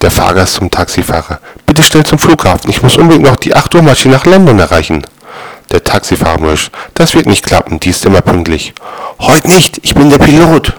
Der Fahrgast zum Taxifahrer. Bitte schnell zum Flughafen. Ich muss unbedingt noch die 8 Uhr Maschine nach London erreichen. Der Taxifahrer Mürsch. Das wird nicht klappen. Die ist immer pünktlich. Heute nicht. Ich bin der Pilot.